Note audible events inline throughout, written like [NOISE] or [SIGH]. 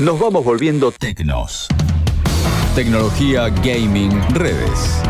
Nos vamos volviendo tecnos. Tecnología, gaming, redes.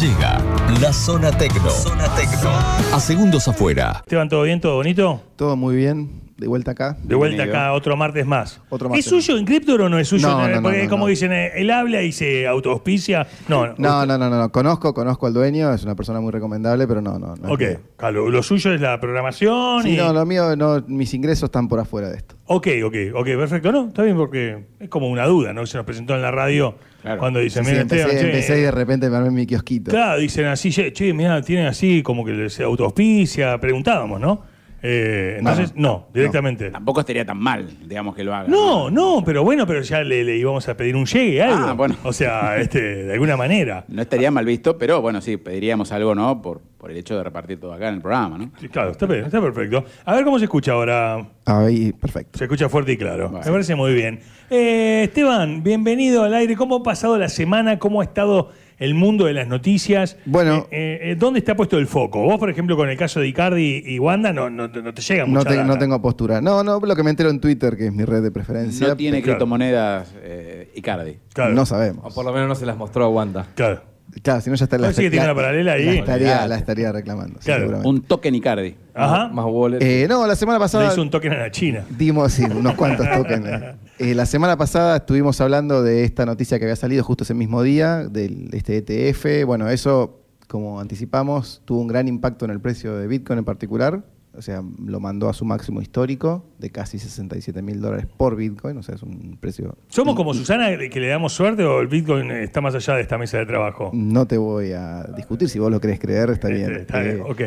Llega la zona tecno. Zona tecno. A segundos afuera. Esteban, ¿todo bien? ¿Todo bonito? Todo muy bien. De vuelta acá. De vuelta acá, otro martes más. Otro ¿Es suyo Encryptor o no es suyo? No, no, no, Porque no, como no. dicen, eh, él habla y se autoauspicia. No, no. No, no, no, no, no. Conozco, conozco al dueño, es una persona muy recomendable, pero no, no. Ok, claro, lo suyo es la programación Sí, y... no, lo mío, no, mis ingresos están por afuera de esto. Ok, ok, ok, perfecto. No, está bien porque es como una duda, ¿no? Se nos presentó en la radio cuando dicen, Sí, mira, empecé, Esteban, che, empecé y de repente me armé mi kiosquito. Claro, dicen así, che, che, mira, tienen así como que se autoauspicia, preguntábamos, ¿no? Eh, entonces, no, directamente. Tampoco estaría tan mal, digamos, que lo haga. No, no, pero bueno, pero ya le, le íbamos a pedir un llegue, algo. Ah, bueno. O sea, este, de alguna manera. [LAUGHS] No estaría mal visto, pero bueno, sí, pediríamos algo, ¿no? Por, por el hecho de repartir todo acá en el programa, ¿no? Sí, Claro, está, perfecto. A ver cómo se escucha ahora. Ahí, perfecto. Se escucha fuerte y claro. Bueno. Me parece muy bien. Eh, Esteban, bienvenido al aire. ¿Cómo ha pasado la semana? ¿Cómo ha estado el mundo de las noticias? Bueno. Eh, eh, ¿Dónde está puesto el foco? Vos, por ejemplo, con el caso de Icardi y Wanda, no, no, no te llega No, mucha te- data. no tengo postura. No, no, lo que me entero en Twitter, que es mi red de preferencia. No tiene claro. criptomonedas eh, Icardi. Claro, No O sabemos. por lo menos no se las mostró a Wanda. claro. Claro, si no ya está Parece que tiene una paralela ahí. La estaría, la estaría reclamando. Claro. seguramente. Un token Icardi. Ajá. Más wallet. Eh, no, la semana Le pasada. hizo un token a la China. Dimos sí, unos cuantos [LAUGHS] tokens. Eh, la semana pasada estuvimos hablando de esta noticia que había salido justo ese mismo día, del este ETF. Bueno, eso, como anticipamos, tuvo un gran impacto en el precio de Bitcoin en particular. O sea, lo mandó a su máximo histórico de casi 67 mil dólares por Bitcoin. O sea, es un precio. ¿Somos como Susana que le damos suerte o el Bitcoin está más allá de esta mesa de trabajo? No te voy a discutir, si vos lo querés creer, está bien. Este, está bien, Eh, ok.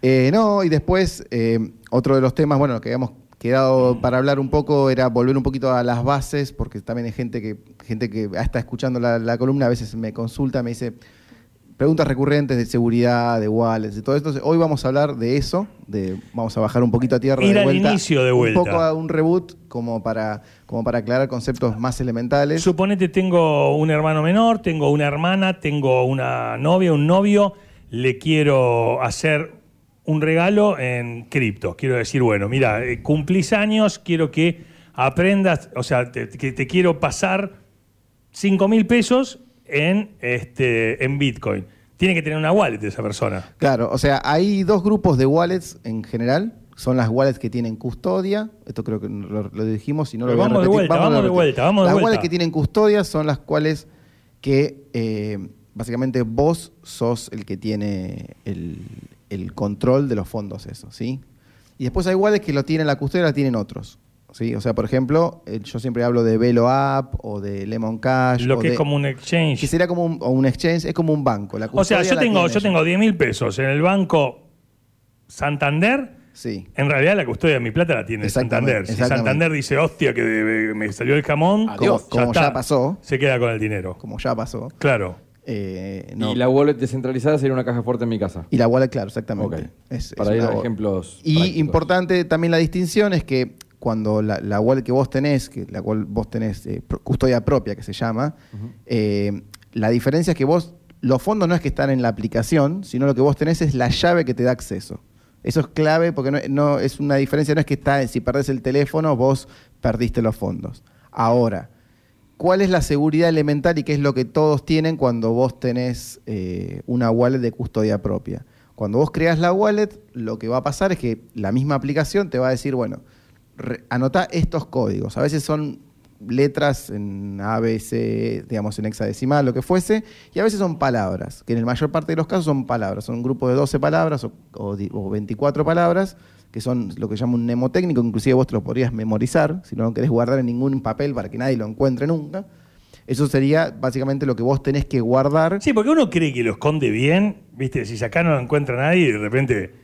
Eh, no, y después, eh, otro de los temas, bueno, que habíamos quedado para hablar un poco era volver un poquito a las bases, porque también hay gente que, gente que está escuchando la, la columna, a veces me consulta, me dice preguntas recurrentes de seguridad, de wallets, de todo esto. Entonces, hoy vamos a hablar de eso, de, vamos a bajar un poquito a tierra Ir de al vuelta. inicio de vuelta. Un poco a un reboot como para, como para aclarar conceptos más elementales. Suponete tengo un hermano menor, tengo una hermana, tengo una novia, un novio, le quiero hacer un regalo en cripto. Quiero decir, bueno, mira, eh, cumplís años, quiero que aprendas, o sea, te, que te quiero pasar 5 mil pesos en, este, en Bitcoin. Tiene que tener una wallet esa persona. Claro, o sea, hay dos grupos de wallets en general. Son las wallets que tienen custodia. Esto creo que lo, lo dijimos y no lo voy a vamos de repetir. vuelta, vamos de repetir. vuelta, vamos de Las vuelta. wallets que tienen custodia son las cuales que eh, básicamente vos sos el que tiene el, el control de los fondos esos, ¿sí? Y después hay wallets que lo tienen la custodia, la tienen otros. ¿Sí? O sea, por ejemplo, yo siempre hablo de Velo App o de Lemon Cash. Lo o que de- es como un exchange. que sería como un, o un exchange, es como un banco. La O sea, yo tengo, yo ellos. tengo 10 mil pesos en el banco Santander. Sí. En realidad la custodia de mi plata la tiene Santander. Si. Santander dice, hostia, que me salió el jamón, Adiós. Como- ya pasó. Se queda con el dinero. como ya pasó. Claro. Eh, no. Y la wallet descentralizada sería una caja fuerte en mi casa. Y la wallet, claro, exactamente. Ok. Es- es Para ir a ejemplos. Y prácticos. importante también la distinción es que cuando la, la wallet que vos tenés, que la cual vos tenés eh, custodia propia, que se llama, eh, la diferencia es que vos, los fondos no es que están en la aplicación, sino lo que vos tenés es la llave que te da acceso. Eso es clave porque no, no- es una diferencia, no es que está, si perdés el teléfono, vos perdiste los fondos. Ahora, ¿cuál es la seguridad elemental y qué es lo que todos tienen cuando vos tenés eh, una wallet de custodia propia? Cuando vos creas la wallet, lo que va a pasar es que la misma aplicación te va a decir, bueno, anotá estos códigos. A veces son letras en A, B, C, digamos en hexadecimal, lo que fuese, y a veces son palabras, que en la mayor parte de los casos son palabras. Son un grupo de 12 palabras o, o o 24 palabras, que son lo que llama un mnemotécnico, inclusive vos te lo podrías memorizar, si no lo querés guardar en ningún papel para que nadie lo encuentre nunca. Eso sería básicamente lo que vos tenés que guardar. Sí, porque uno cree que lo esconde bien, ¿viste? Si acá no lo encuentra nadie y de repente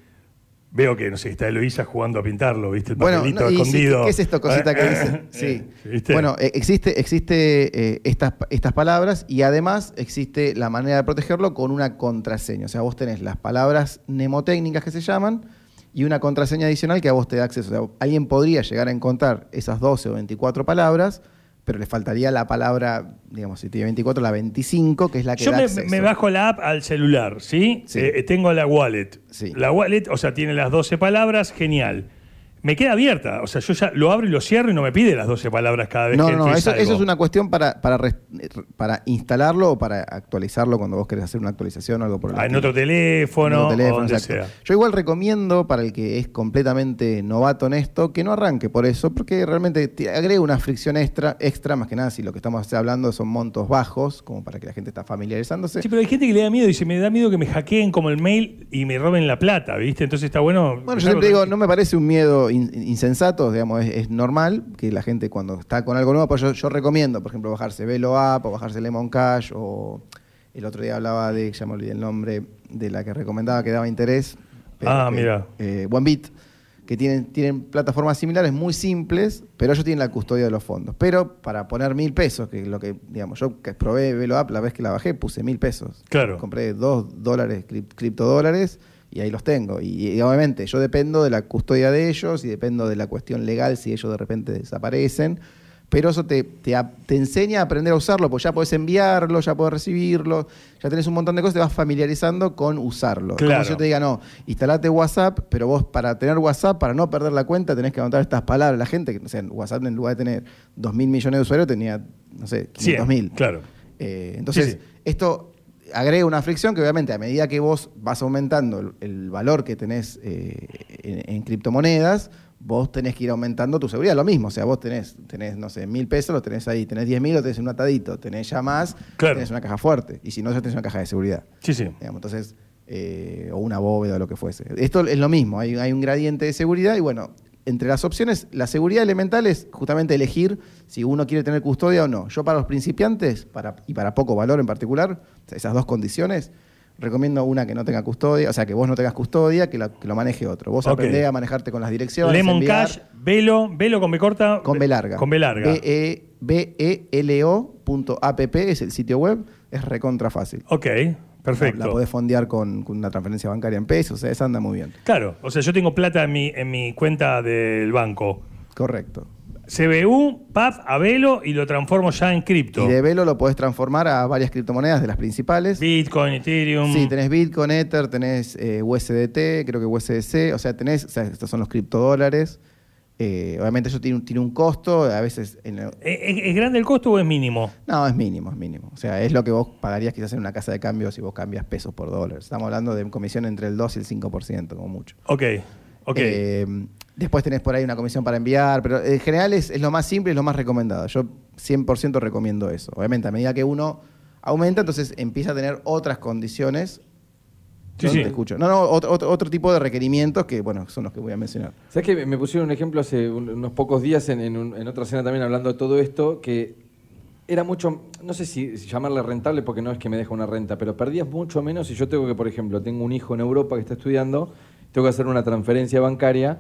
veo que, no sé, está Eloísa jugando a pintarlo, ¿viste? El Bueno, papelito no, y sí, escondido. ¿qué es esto, cosita que dice? [LAUGHS] Sí. ¿viste? Bueno, eh, existe, existe eh, estas, estas palabras y además existe la manera de protegerlo con una contraseña. O sea, vos tenés las palabras mnemotécnicas que se llaman y una contraseña adicional que a vos te da acceso. O sea, alguien podría llegar a encontrar esas 12 o 24 palabras, pero le faltaría la palabra, digamos, si tiene 24, la 25, que es la que Yo da me, acceso. me bajo la app al celular, ¿sí? Sí. Eh, tengo la wallet. Sí. La wallet, o sea, tiene las 12 palabras, genial. Me queda abierta. O sea, yo ya lo abro y lo cierro y no me pide las 12 palabras cada vez No, que no, no, eso, es una cuestión para, para, para instalarlo o para actualizarlo cuando vos querés hacer una actualización o algo por el Ah, en otro teléfono, En otro teléfono, o donde exacto. sea. Yo igual recomiendo para el que es completamente novato en esto que no arranque por eso, porque realmente te agrega una fricción extra, extra, más que nada si lo que estamos hablando son montos bajos, como para que la gente está familiarizándose. Sí, pero hay gente que le da miedo y dice, me da miedo que me hackeen como el mail y me roben la plata, ¿viste? Entonces está bueno. Bueno, yo siempre digo, no me parece un miedo in- insensato, digamos, es, es normal que la gente cuando está con algo nuevo, pues yo, yo recomiendo, por ejemplo, bajarse Velo App o bajarse Lemon Cash o el otro día hablaba de, ya me olvidé el nombre, de la que recomendaba que daba interés. Ah, que- mira. eh, OneBit, que tienen, tienen plataformas similares muy simples, pero ellos tienen la custodia de los fondos. Pero para poner mil pesos, que es lo que, digamos, yo que probé Velo App la vez que la bajé, puse mil pesos. Claro. Compré dos dólares, crip- criptodólares, y ahí los tengo. Y, y obviamente yo dependo de la custodia de ellos y dependo de la cuestión legal si ellos de repente desaparecen. Pero eso te, te, te enseña a aprender a usarlo, pues ya podés enviarlo, ya podés recibirlo, ya tenés un montón de cosas, te vas familiarizando con usarlo. Claro. Como si yo te diga, no, instalate WhatsApp, pero vos para tener WhatsApp, para no perder la cuenta, tenés que anotar estas palabras. La gente, sé, en WhatsApp en lugar de tener 2 mil millones de usuarios, tenía, no sé, 500 mil. Claro. Eh, entonces, Sí, sí. esto agrega una fricción que obviamente a medida que vos vas aumentando el, el valor que tenés eh, en, en criptomonedas, vos tenés que ir aumentando tu seguridad. Lo mismo, o sea, vos tenés, tenés no sé, mil pesos, lo tenés ahí, tenés 10 mil, lo tenés en un atadito, tenés ya más, Claro. tenés una caja fuerte. Y si no, ya tenés una caja de seguridad. Sí, sí. Digamos, entonces, eh, o una bóveda o lo que fuese. Esto es lo mismo, hay, hay un gradiente de seguridad y bueno, entre las opciones, la seguridad elemental es justamente elegir si uno quiere tener custodia o no. Yo para los principiantes, para, y para poco valor en particular, esas dos condiciones, recomiendo una que no tenga custodia, o sea, que vos no tengas custodia, que, la- que lo maneje otro. Vos Ok. aprendés a manejarte con las direcciones. Lemon enviar- Cash, Velo, Velo con B corta. con B larga. Con B larga. B E- es el sitio web, es recontra fácil. Ok, perfecto. La, la podés fondear con, con una transferencia bancaria en pesos, o sea, esa anda muy bien. Claro, o sea, yo tengo plata en mi, en mi cuenta del banco. Correcto. CBU, PAF, a Velo y lo transformo ya en cripto. Y de Velo lo podés transformar a varias criptomonedas de las principales. Bitcoin, Ethereum. Sí, tenés Bitcoin, Ether, tenés eh, USDT, creo que USDC, o sea, tenés, o sea, estos son los criptodólares. Eh, obviamente eso tiene un, tiene un costo, a veces... en ¿Es, grande el costo o es mínimo? no, es mínimo, es mínimo. O sea, es lo que vos pagarías quizás en una casa de cambio si vos cambias pesos por dólares. Estamos hablando de comisión entre el 2 y el 5%, como mucho. Ok, ok. Eh, después tenés por ahí una comisión para enviar, pero en general es, es lo más simple y es lo más recomendado. Yo 100% recomiendo eso. Obviamente, a medida que uno aumenta, entonces empieza a tener otras condiciones. Sí, No sí. te escucho. No, no, otro, otro, otro tipo de requerimientos que, bueno, son los que voy a mencionar. ¿Sabes que me pusieron un ejemplo hace un- unos pocos días en, en un- en otra cena también hablando de todo esto? Que era mucho, no sé si, si llamarle rentable porque no es que me deja una renta, pero perdías mucho menos si yo tengo que, por ejemplo, tengo un hijo en Europa que está estudiando, tengo que hacer una transferencia bancaria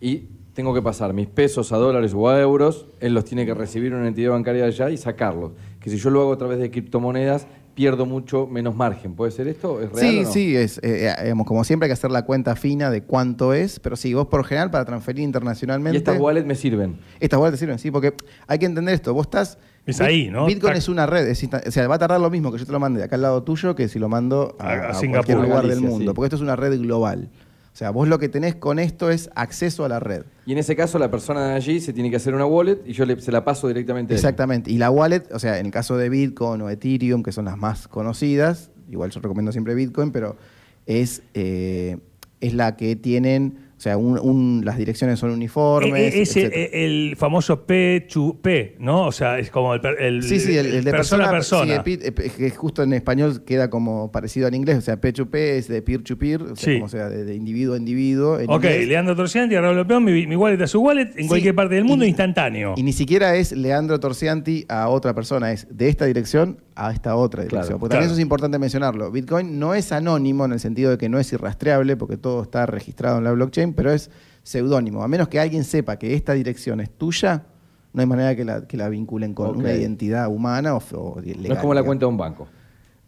y tengo que pasar mis pesos a dólares o a euros, él los tiene que recibir en una entidad bancaria allá y sacarlos. Que si yo lo hago a través de criptomonedas, pierdo mucho menos margen. ¿Puede ser esto? ¿Es real Sí, o no? sí, es, eh, eh, digamos, como siempre hay que hacer la cuenta fina de cuánto es, pero sí, vos por lo general para transferir internacionalmente... Y estas wallets me sirven. Estas wallets te sirven, sí, porque hay que entender esto. Vos estás. Es Bit- ahí, ¿no? Bitcoin Tac. es una red. es o sea, va a tardar lo mismo que yo te lo mande de acá al lado tuyo que si lo mando a, A- a a Singapur. cualquier lugar del mundo. sí. Porque esto es una red global. O sea, vos lo que tenés con esto es acceso a la red. Y en ese caso la persona de allí se tiene que hacer una wallet y yo le- se la paso directamente a él. Exactamente. Y la wallet, o sea, en el caso de Bitcoin o Ethereum, que son las más conocidas, igual yo recomiendo siempre Bitcoin, pero es, eh, es la que tienen, o sea, un- un- las direcciones son uniformes. Eh, eh, ese, etcétera. eh, el famoso P2P, ¿no? O sea, es como el, per- el- Sí, sí, el, el de persona persona, a persona. sí, pi- eh, que justo en español queda como parecido al inglés, o sea, P2P es de peer-to-peer, o sea, Sí. como sea, de, de individuo a individuo. en ok, inglés. Leandro Torcianti, Raúl Lopeón, mi, mi wallet a su wallet, en Sí, cualquier parte del mundo, y- instantáneo. Y ni siquiera es Leandro Torcianti a otra persona, es de esta dirección a esta otra Claro, dirección. Porque claro. también eso es importante mencionarlo. Bitcoin no es anónimo en el sentido de que no es irrastreable, porque todo está registrado en la blockchain, pero es seudónimo. A menos que alguien sepa que esta dirección es tuya, no hay manera que la, que la vinculen con una identidad humana o, o legal. no es como la digamos. cuenta de un banco.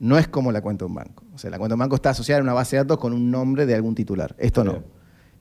No es como la cuenta de un banco. O sea, la cuenta de un banco está asociada a una base de datos con un nombre de algún titular. Esto no.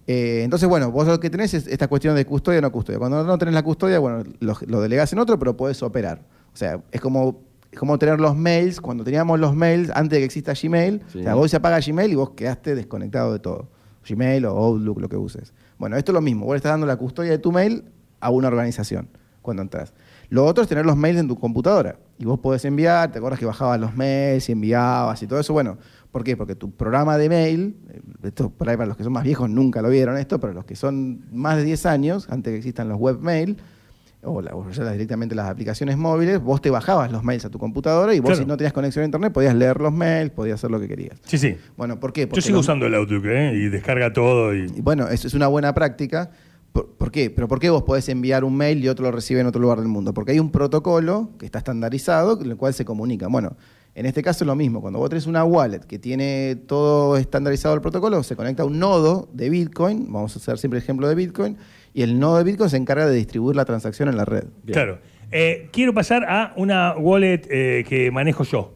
Eh, entonces, bueno, vos lo que tenés es esta cuestión de custodia o no custodia. Cuando no tenés la custodia, bueno, lo, lo delegás en otro, pero podés operar. O sea, es como, es como tener los mails. Cuando teníamos los mails, antes de que exista Gmail, Sí. o sea, vos se apaga Gmail y vos quedaste desconectado de todo. Gmail o Outlook, lo que uses. Bueno, esto es lo mismo. Vos le estás dando la custodia de tu mail a una organización cuando entras. Lo otro es tener los mails en tu computadora. Y vos podés enviar, te acuerdas que bajabas los mails y enviabas y todo eso. Bueno, ¿por qué? Porque tu programa de mail, eh, esto por ahí para los que son más viejos nunca lo vieron esto, pero los que son más de 10 años, antes que existan los webmail, o, la- o ya directamente las aplicaciones móviles, vos te bajabas los mails a tu computadora y vos Claro. si no tenías conexión a internet podías leer los mails, podías hacer lo que querías. Sí, sí. Bueno, ¿por qué? Yo sigo los- usando el Outlook, ¿eh? Y descarga todo y... y bueno, eso es una buena práctica. ¿Por, por qué? Pero ¿por qué vos podés enviar un mail y otro lo recibe en otro lugar del mundo? Porque hay un protocolo que está estandarizado con el cual se comunican. Bueno, en este caso es lo mismo. Cuando vos tenés una wallet que tiene todo estandarizado el protocolo, se conecta a un nodo de Bitcoin, vamos a hacer siempre el ejemplo de Bitcoin, y el nodo de Bitcoin se encarga de distribuir la transacción en la red. Bien. Claro. Eh, quiero pasar a una wallet eh, que manejo yo.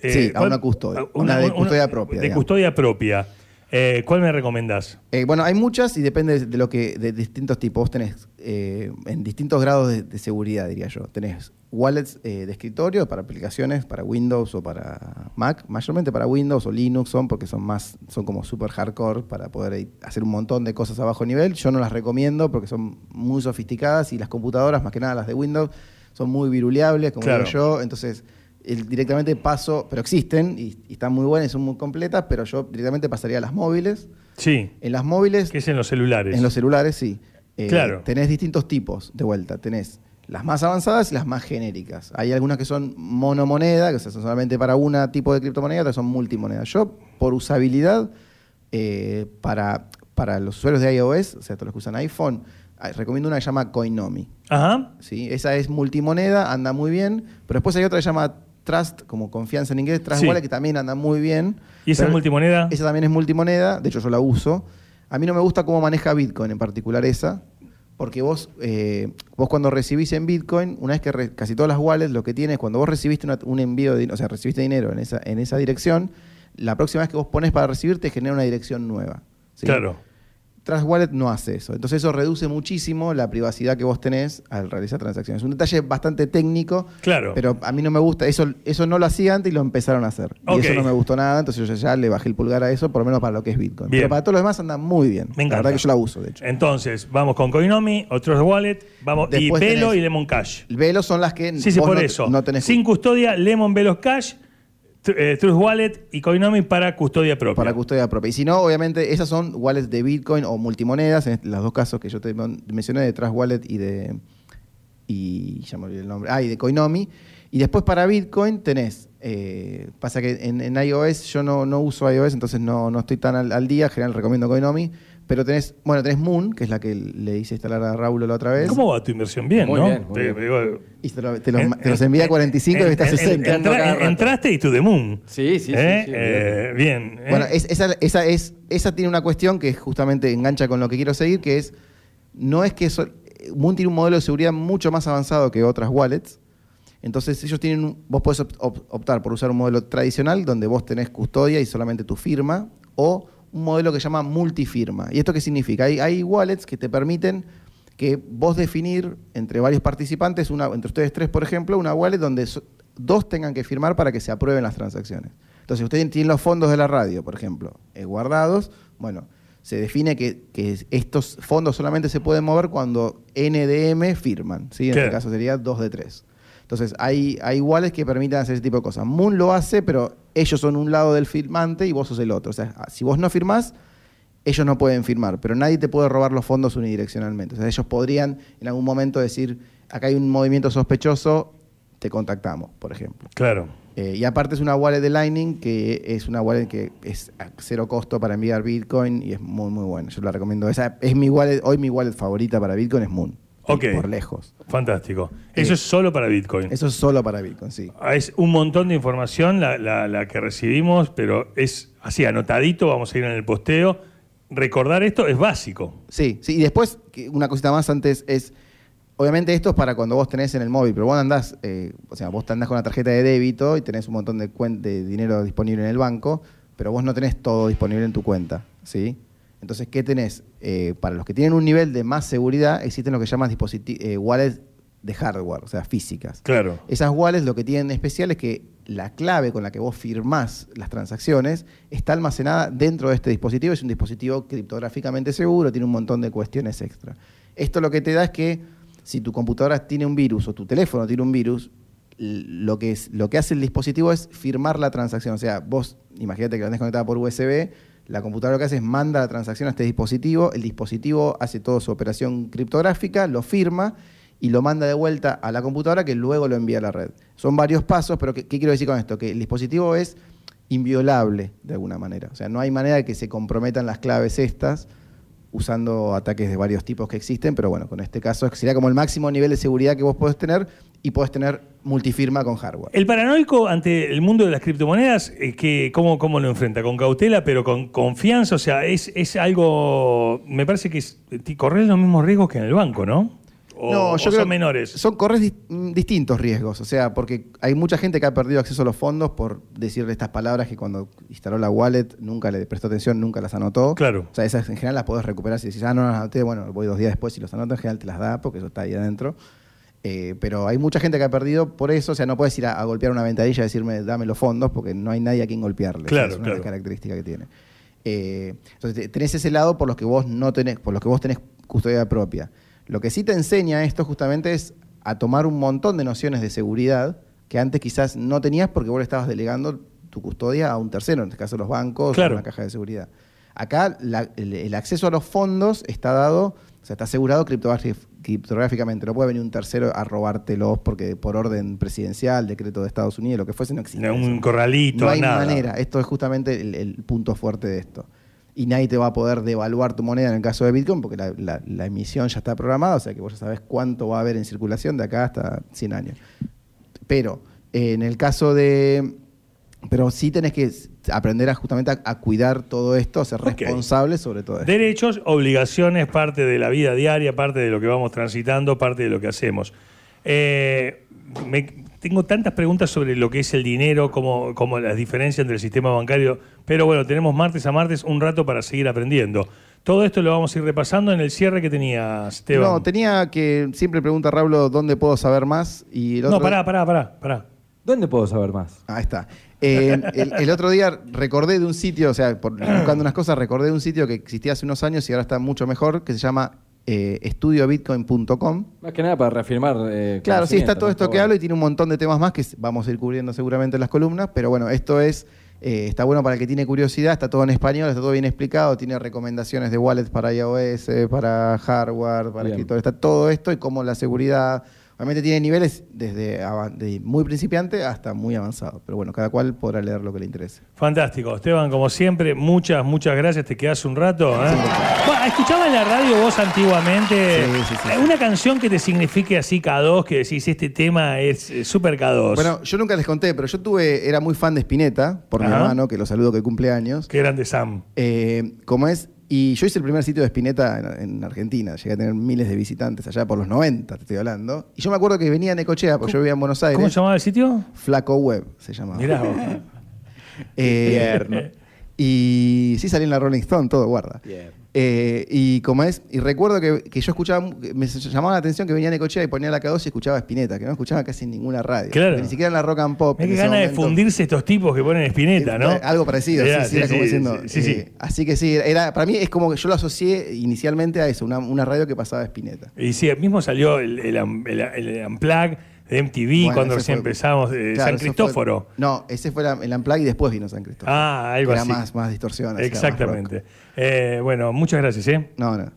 Eh, Sí, a ¿cuál- una custodia, una de custodia propia, De digamos. custodia propia. Eh, ¿Cuál me recomendás? Eh, bueno, hay muchas y depende de lo que de distintos tipos. Vos tenés eh, en distintos grados de, de seguridad, diría yo. Tenés wallets eh, de escritorio para aplicaciones para Windows o para Mac, mayormente para Windows o Linux son porque son más son como super hardcore para poder hacer un montón de cosas a bajo nivel. Yo no las recomiendo porque son muy sofisticadas y las computadoras, más que nada las de Windows, son muy viruleables, como Claro. digo yo. Entonces el- directamente paso, pero existen y, y están muy buenas y son muy completas, pero yo directamente pasaría a las móviles. Sí, En las móviles que es en los celulares. en los celulares, sí. Eh, Claro. Tenés distintos tipos de vuelta. Tenés las más avanzadas y las más genéricas. Hay algunas que son monomoneda, que son solamente para un tipo de criptomoneda, otras son multimoneda. Yo, por usabilidad, eh, para, para los usuarios de iOS, o sea, todos los que usan iPhone, ah, recomiendo una que se llama Coinomi. Ajá. ¿sí? Esa es multimoneda, anda muy bien, pero después hay otra que se llama Trust, como confianza en inglés, Trust Sí. Wallet, que también anda muy bien. ¿Y esa es multimoneda? Esa también es multimoneda, de hecho yo la uso. A mí no me gusta cómo maneja Bitcoin, en particular esa, porque vos, eh, vos cuando recibís en Bitcoin, una vez que re- casi todas las wallets lo que tiene es cuando vos recibiste una- un envío, de, o sea, recibiste dinero en esa, en esa dirección, la próxima vez que vos pones para recibir te genera una dirección nueva. ¿sí? Claro. Trust Wallet no hace eso. Entonces eso reduce muchísimo la privacidad que vos tenés al realizar transacciones. Un detalle bastante técnico, Claro. pero a mí no me gusta. Eso, eso no lo hacía antes y lo empezaron a hacer. Y eso no me gustó nada, entonces yo ya le bajé el pulgar a eso, por lo menos para lo que es Bitcoin. Bien. Pero para todo lo demás anda muy bien. Me encanta. La verdad que yo la uso, de hecho. Entonces, vamos con Coinomi, otros wallet, vamos, Después y Velo y Lemon Cash. El Velo son las que Sí, sí, por no, eso. no tenés Sin custodia, Lemon Velos Cash, eh, Trust Wallet y Coinomi para custodia propia. para custodia propia. Y si no, obviamente, esas son wallets de Bitcoin o multimonedas, en los dos casos que yo te men- mencioné, de Trust Wallet y de. Y ya el nombre. Ah, y de Coinomi. Y después para Bitcoin tenés. eh, pasa que en, iOS yo no, no uso iOS, entonces no, no estoy tan al, día. En general recomiendo Coinomi. Pero tenés, bueno, tenés Moon, que es la que le hice instalar a Raúl la otra vez. ¿Cómo va tu inversión? Bien, Muy ¿no? bien, muy Te- bien. digo, Y te, lo- te los, en- te los envía a 45 y en- está a en- 60. en- entra- cada rato. entraste y tu the moon. Sí, sí, sí, ¿Eh? sí, Eh, bien. ¿eh? Bueno, es- esa, esa, es, esa tiene una cuestión que justamente engancha con lo que quiero seguir, que es, no es que Moon tiene un modelo de seguridad mucho más avanzado que otras wallets. Entonces ellos tienen, un- vos podés op- op- optar por usar un modelo tradicional donde vos tenés custodia y solamente tu firma, o un modelo que se llama multifirma. ¿Y esto qué significa? Hay, hay wallets que te permiten que vos definir entre varios participantes, una, entre ustedes tres, por ejemplo, una wallet donde so- dos tengan que firmar para que se aprueben las transacciones. Entonces, ustedes tienen los fondos de la radio, por ejemplo, eh, guardados. Bueno, se define que, que estos fondos solamente se pueden mover cuando NDM firman. ¿sí? En Claro. este caso sería dos de tres. Entonces, hay, hay wallets que permiten hacer ese tipo de cosas. Moon lo hace, pero ellos son un lado del firmante y vos sos el otro. O sea, si vos no firmás, ellos no pueden firmar, pero nadie te puede robar los fondos unidireccionalmente. O sea, ellos podrían en algún momento decir, acá hay un movimiento sospechoso, te contactamos, por ejemplo. Claro. Eh, y aparte es una wallet de Lightning que es una wallet que es a cero costo para enviar Bitcoin y es muy, muy buena. Yo la recomiendo. Esa es mi wallet, hoy mi wallet favorita para Bitcoin es Moon. Ok. Por lejos. Fantástico. Eso Eh, es solo para Bitcoin. Eso es solo para Bitcoin, sí. Ah, Es un montón de información la, la- la que recibimos, pero es así anotadito, vamos a ir en el posteo. Recordar esto es básico. Sí, sí. Y después, una cosita más antes es. Obviamente esto es para cuando vos tenés en el móvil, pero vos andás, eh, o sea, vos te andás con una tarjeta de débito y tenés un montón de, de dinero disponible en el banco, pero vos no tenés todo disponible en tu cuenta, ¿sí? Entonces, ¿qué tenés? Eh, para los que tienen un nivel de más seguridad, existen lo que llaman eh, wallets de hardware, o sea, físicas. Claro. Esas wallets lo que tienen especial es que la clave con la que vos firmás las transacciones está almacenada dentro de este dispositivo. Es un dispositivo criptográficamente seguro, tiene un montón de cuestiones extra. Esto lo que te da es que si tu computadora tiene un virus o tu teléfono tiene un virus, lo que, es, lo que hace el dispositivo es firmar la transacción. O sea, vos, imagínate que la tenés conectada por USB, la computadora lo que hace es manda la transacción a este dispositivo, el dispositivo hace toda su operación criptográfica, lo firma y lo manda de vuelta a la computadora que luego lo envía a la red. Son varios pasos, pero ¿qué, quiero decir con esto? Que el dispositivo es inviolable de alguna manera. O sea, no hay manera de que se comprometan las claves estas usando ataques de varios tipos que existen, pero bueno, con este caso sería como el máximo nivel de seguridad que vos podés tener y podés tener multifirma con hardware. El paranoico ante el mundo de las criptomonedas, que, ¿cómo, ¿cómo lo enfrenta? Con cautela, pero con confianza. O sea, es, es algo. Me parece que es, corres los mismos riesgos que en el banco, ¿no? no, yo creo son menores. Son corres mm, distintos riesgos, o sea, porque hay mucha gente que ha perdido acceso a los fondos por decirle estas palabras que cuando instaló la wallet nunca le prestó atención, nunca las anotó. Claro. O sea, esas en general las podés recuperar si decís, ah, no las anoté, bueno, voy dos días después y los anoto, en general te las da porque eso está ahí adentro. Eh, pero hay mucha gente que ha perdido por eso, o sea, no puedes ir a, golpear una ventanilla y decirme, dame los fondos, porque no hay nadie a quien golpearle. Claro, es una característica que tiene. Eh, entonces, tenés ese lado por los que vos no tenés, por los que vos tenés custodia propia. Lo que sí te enseña esto justamente es a tomar un montón de nociones de seguridad que antes quizás no tenías porque vos le estabas delegando tu custodia a un tercero, en este caso los bancos o una caja de seguridad. Acá el, acceso a los fondos está dado, o sea, está asegurado criptográficamente. No puede venir un tercero a robártelos porque por orden presidencial, decreto de Estados Unidos, lo que fuese, no existe. un corralito, no hay manera. Esto es justamente el punto fuerte de esto y nadie te va a poder devaluar tu moneda en el caso de Bitcoin porque la, emisión ya está programada, o sea que vos ya sabés cuánto va a haber en circulación de acá hasta 100 años. Pero en el caso de... Pero sí tenés que aprender a justamente a, cuidar todo esto, a ser responsable sobre todo esto. Derechos, obligaciones, parte de la vida diaria, parte de lo que vamos transitando, parte de lo que hacemos. Eh, tengo tantas preguntas sobre lo que es el dinero, como, como las diferencias entre el sistema bancario, pero bueno, tenemos martes a martes un rato para seguir aprendiendo. Todo esto lo vamos a ir repasando en el cierre que tenía Esteban. No, tenía que, siempre pregunta Raúl dónde puedo saber más. Y No, pará, pará, pará, pará. ¿Dónde puedo saber más? Ahí está. Eh, el, otro día recordé de un sitio, o sea, buscando unas cosas, recordé de un sitio que existía hace unos años y ahora está mucho mejor, que se llama eh, estudiobitcoin.com. Más que nada para reafirmar. Eh, claro, sí, está todo esto que hablo y tiene un montón de temas más que vamos a ir cubriendo seguramente en las columnas, pero bueno, esto es. Eh, está bueno para el que tiene curiosidad, está todo en español, está todo bien explicado, tiene recomendaciones de wallets para iOS, para hardware, para escritores, está todo esto y cómo la seguridad, Obviamente tiene niveles desde muy principiante hasta muy avanzado, pero bueno, cada cual podrá leer lo que le interese. Fantástico. Esteban, como siempre, muchas, muchas gracias. Te quedas un rato. ¿eh? Bueno, ¿Escuchabas en la radio vos antiguamente una canción que te signifique así K2, que decís, este tema es súper K2? Bueno, yo nunca les conté, pero yo tuve, era muy fan de Spinetta, por mi hermano, que lo saludo que cumpleaños. Qué grande Sam. Eh, como es, y yo hice el primer sitio de Spinetta en, Argentina. Llegué a tener miles de visitantes allá por los 90, te estoy hablando. Y yo me acuerdo que venía en Necochea, porque yo vivía en Buenos Aires. ¿Cómo se llamaba el sitio? Flaco Web se llamaba. Mirá [LAUGHS] eh, y sí salí en la Rolling Stone, todo guarda. Eh, y como es, y recuerdo que, yo escuchaba, me llamaba la atención que venía de coche y ponía la K2 y escuchaba Spinetta, que no escuchaba casi en ninguna radio. Ni siquiera en la rock and pop. Hay que ganas de fundirse estos tipos que ponen Spinetta, ¿no? Algo parecido, sí, sí, como diciendo. Eh, así que sí, era, para mí es como que yo lo asocié inicialmente a eso, una, radio que pasaba Spinetta. Y sí, mismo salió el, el, el, Unplug de MTV cuando recién empezamos, San Cristóforo. no, ese fue el Unplug y después vino San Cristóforo. Ah, algo era así. Más, más distorsión. Exactamente. Eh, bueno, muchas gracias. ¿eh? No, no.